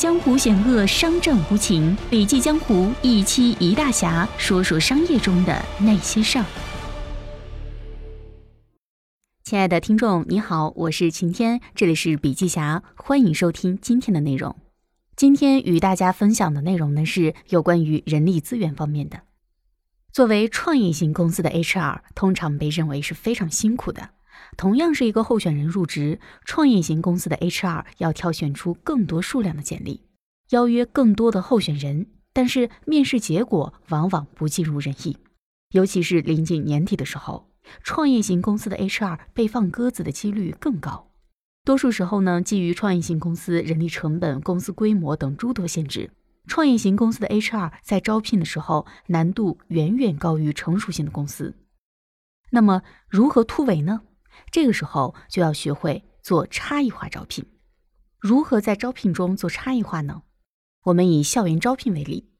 江湖险恶，商战无情。笔记江湖一期一大侠，说说商业中的那些事儿。亲爱的听众，你好，我是晴天，这里是笔记侠，欢迎收听今天的内容。今天与大家分享的内容呢，是有关于人力资源方面的。作为创业型公司的 HR，通常被认为是非常辛苦的。同样是一个候选人入职，创业型公司的 HR 要挑选出更多数量的简历，邀约更多的候选人，但是面试结果往往不尽如人意。尤其是临近年底的时候，创业型公司的 HR 被放鸽子的几率更高。多数时候呢，基于创业型公司人力成本、公司规模等诸多限制，创业型公司的 HR 在招聘的时候难度远远高于成熟型的公司。那么如何突围呢？这个时候就要学会做差异化招聘。如何在招聘中做差异化呢？我们以校园招聘为例，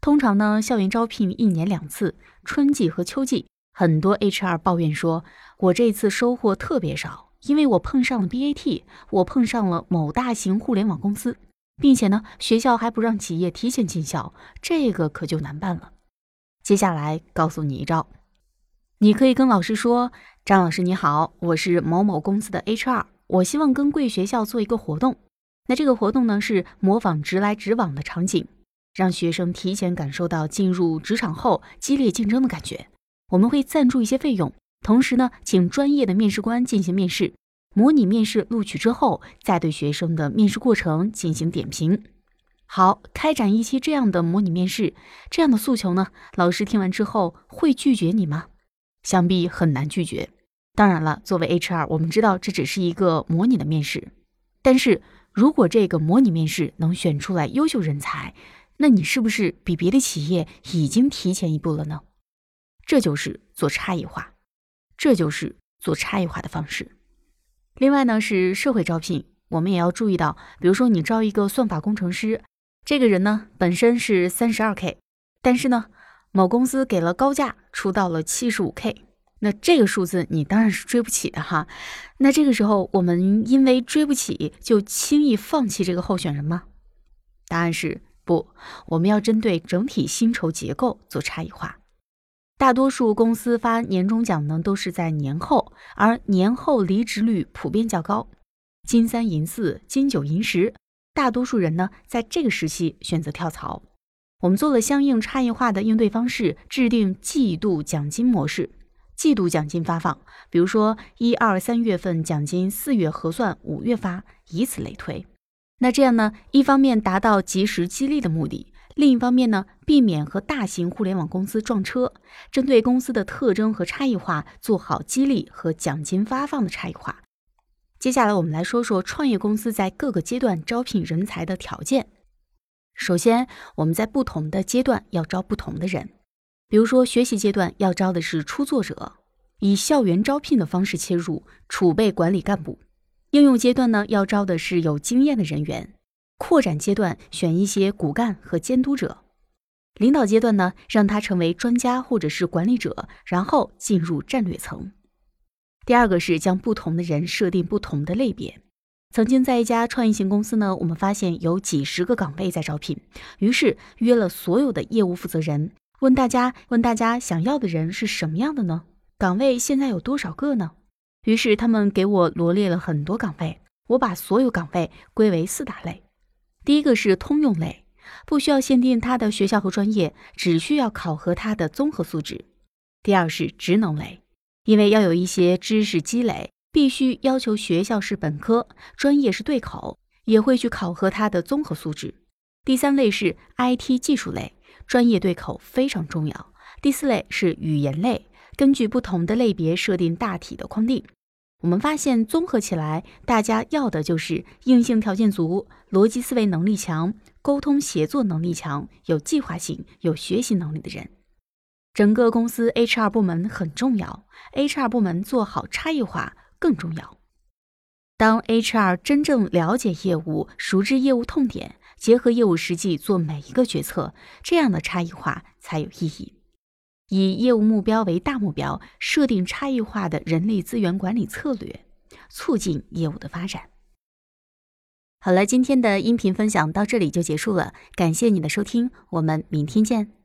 通常呢，校园招聘一年两次，春季和秋季。很多 HR 抱怨说：“我这次收获特别少，因为我碰上了 BAT，我碰上了某大型互联网公司，并且呢，学校还不让企业提前进校，这个可就难办了。”接下来告诉你一招。你可以跟老师说：“张老师你好，我是某某公司的 HR，我希望跟贵学校做一个活动。那这个活动呢是模仿直来直往的场景，让学生提前感受到进入职场后激烈竞争的感觉。我们会赞助一些费用，同时呢，请专业的面试官进行面试，模拟面试录取之后，再对学生的面试过程进行点评。好，开展一期这样的模拟面试，这样的诉求呢，老师听完之后会拒绝你吗？”想必很难拒绝。当然了，作为 HR，我们知道这只是一个模拟的面试。但是如果这个模拟面试能选出来优秀人才，那你是不是比别的企业已经提前一步了呢？这就是做差异化，这就是做差异化的方式。另外呢，是社会招聘，我们也要注意到，比如说你招一个算法工程师，这个人呢本身是三十二 K，但是呢。某公司给了高价，出到了七十五 K，那这个数字你当然是追不起的哈。那这个时候，我们因为追不起就轻易放弃这个候选人吗？答案是不。我们要针对整体薪酬结构做差异化。大多数公司发年终奖呢，都是在年后，而年后离职率普遍较高，金三银四、金九银十，大多数人呢在这个时期选择跳槽。我们做了相应差异化的应对方式，制定季度奖金模式，季度奖金发放，比如说一二三月份奖金四月核算，五月发，以此类推。那这样呢，一方面达到及时激励的目的，另一方面呢，避免和大型互联网公司撞车。针对公司的特征和差异化，做好激励和奖金发放的差异化。接下来我们来说说创业公司在各个阶段招聘人才的条件。首先，我们在不同的阶段要招不同的人。比如说，学习阶段要招的是初作者，以校园招聘的方式切入，储备管理干部；应用阶段呢，要招的是有经验的人员；扩展阶段选一些骨干和监督者；领导阶段呢，让他成为专家或者是管理者，然后进入战略层。第二个是将不同的人设定不同的类别。曾经在一家创意型公司呢，我们发现有几十个岗位在招聘，于是约了所有的业务负责人，问大家问大家想要的人是什么样的呢？岗位现在有多少个呢？于是他们给我罗列了很多岗位，我把所有岗位归为四大类。第一个是通用类，不需要限定他的学校和专业，只需要考核他的综合素质。第二是职能类，因为要有一些知识积累。必须要求学校是本科，专业是对口，也会去考核他的综合素质。第三类是 IT 技术类，专业对口非常重要。第四类是语言类，根据不同的类别设定大体的框定。我们发现综合起来，大家要的就是硬性条件足、逻辑思维能力强、沟通协作能力强、有计划性、有学习能力的人。整个公司 HR 部门很重要，HR 部门做好差异化。更重要，当 HR 真正了解业务、熟知业务痛点，结合业务实际做每一个决策，这样的差异化才有意义。以业务目标为大目标，设定差异化的人力资源管理策略，促进业务的发展。好了，今天的音频分享到这里就结束了，感谢你的收听，我们明天见。